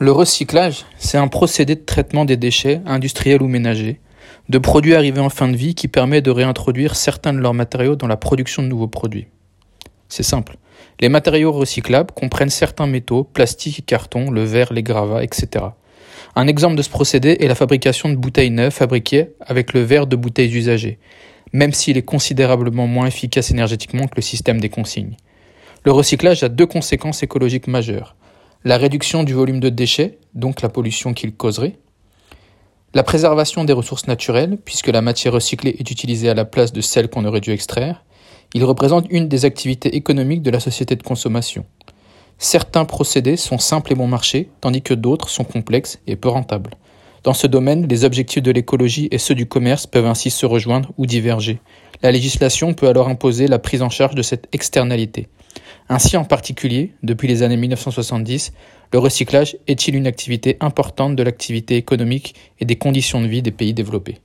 Le recyclage, c'est un procédé de traitement des déchets, industriels ou ménagers, de produits arrivés en fin de vie qui permet de réintroduire certains de leurs matériaux dans la production de nouveaux produits. C'est simple. Les matériaux recyclables comprennent certains métaux, plastique et carton, le verre, les gravats, etc. Un exemple de ce procédé est la fabrication de bouteilles neuves fabriquées avec le verre de bouteilles usagées, même s'il est considérablement moins efficace énergétiquement que le système des consignes. Le recyclage a deux conséquences écologiques majeures. La réduction du volume de déchets, donc la pollution qu'il causerait. La préservation des ressources naturelles, puisque la matière recyclée est utilisée à la place de celle qu'on aurait dû extraire. Il représente une des activités économiques de la société de consommation. Certains procédés sont simples et bon marché, tandis que d'autres sont complexes et peu rentables. Dans ce domaine, les objectifs de l'écologie et ceux du commerce peuvent ainsi se rejoindre ou diverger. La législation peut alors imposer la prise en charge de cette externalité. Ainsi, en particulier, depuis les années 1970, le recyclage est-il une activité importante de l'activité économique et des conditions de vie des pays développés?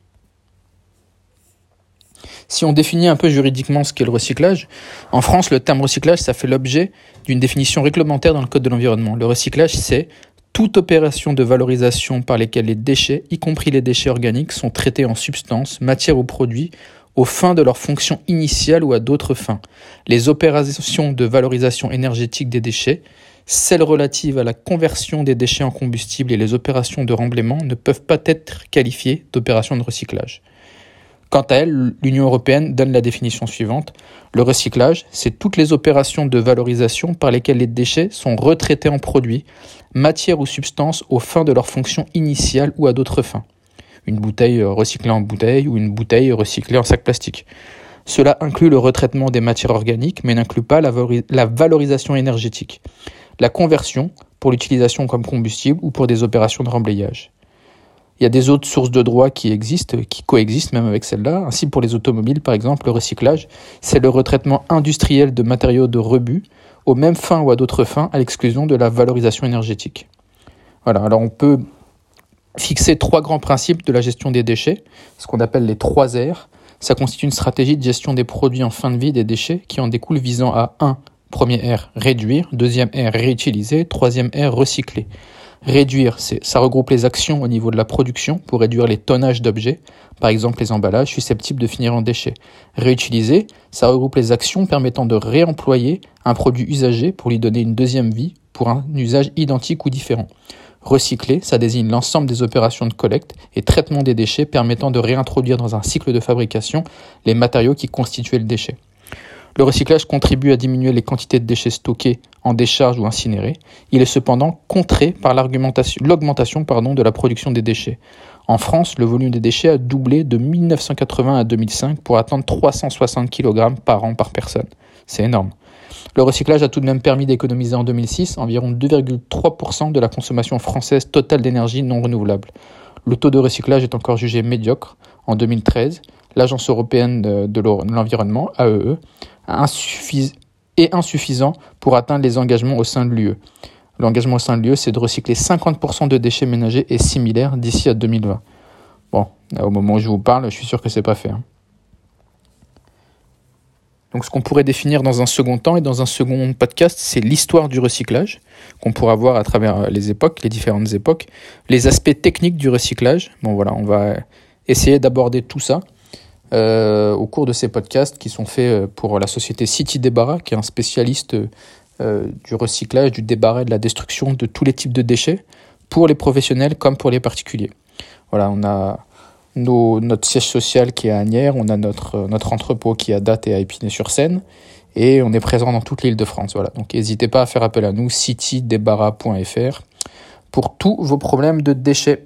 Si on définit un peu juridiquement ce qu'est le recyclage, en France, le terme recyclage, ça fait l'objet d'une définition réglementaire dans le Code de l'environnement. Le recyclage, c'est toute opération de valorisation par lesquelles les déchets, y compris les déchets organiques, sont traités en substances, matières ou produits aux fins de leur fonction initiale ou à d'autres fins. Les opérations de valorisation énergétique des déchets, celles relatives à la conversion des déchets en combustible et les opérations de remblaiement ne peuvent pas être qualifiées d'opérations de recyclage. Quant à elle, l'Union européenne donne la définition suivante. Le recyclage, c'est toutes les opérations de valorisation par lesquelles les déchets sont retraités en produits, matières ou substances aux fins de leur fonction initiale ou à d'autres fins une bouteille euh, recyclée en bouteille ou une bouteille recyclée en sac plastique. Cela inclut le retraitement des matières organiques, mais n'inclut pas la, valorisation énergétique, la conversion pour l'utilisation comme combustible ou pour des opérations de remblayage. Il y a des autres sources de droits qui existent, qui coexistent même avec celle-là. Ainsi, pour les automobiles, par exemple, le recyclage, c'est le retraitement industriel de matériaux de rebut aux mêmes fins ou à d'autres fins, à l'exclusion de la valorisation énergétique. Voilà, alors on peut fixer trois grands principes de la gestion des déchets, ce qu'on appelle les trois R. Ça constitue une stratégie de gestion des produits en fin de vie des déchets qui en découle visant à 1. Premier R, réduire. Deuxième R, réutiliser. Troisième R, recycler. Réduire, ça regroupe les actions au niveau de la production pour réduire les tonnages d'objets, par exemple les emballages susceptibles de finir en déchets. Réutiliser, ça regroupe les actions permettant de réemployer un produit usagé pour lui donner une deuxième vie pour un usage identique ou différent. Recycler, ça désigne l'ensemble des opérations de collecte et traitement des déchets permettant de réintroduire dans un cycle de fabrication les matériaux qui constituaient le déchet. Le recyclage contribue à diminuer les quantités de déchets stockés en décharge ou incinérés. Il est cependant contré par l'augmentation de la production des déchets. En France, le volume des déchets a doublé de 1980 à 2005 pour atteindre 360 kg par an par personne. C'est énorme. Le recyclage a tout de même permis d'économiser en 2006 environ 2,3% de la consommation française totale d'énergie non renouvelable. Le taux de recyclage est encore jugé médiocre. En 2013, l'Agence européenne de l'environnement, AEE, e, est insuffisant pour atteindre les engagements au sein de l'UE. L'engagement au sein de l'UE, c'est de recycler 50% de déchets ménagers et similaires d'ici à 2020. Bon, au moment où je vous parle, je suis sûr que c'est pas fait. Hein. Donc ce qu'on pourrait définir dans un second temps et dans un second podcast, c'est l'histoire du recyclage qu'on pourra voir à travers euh, les époques, les différentes époques, les aspects techniques du recyclage. Bon voilà, on va essayer d'aborder tout ça euh, au cours de ces podcasts qui sont faits euh, pour la société City Débarras, qui est un spécialiste du recyclage, du débarras de la destruction de tous les types de déchets pour les professionnels comme pour les particuliers. Voilà, on a notre siège social qui est à Agnières, on a notre, euh, entrepôt qui est à Date et à Épinay-sur-Seine, et on est présent dans toute l'île de France. Voilà. Donc n'hésitez pas à faire appel à nous, citydébarras.fr, pour tous vos problèmes de déchets.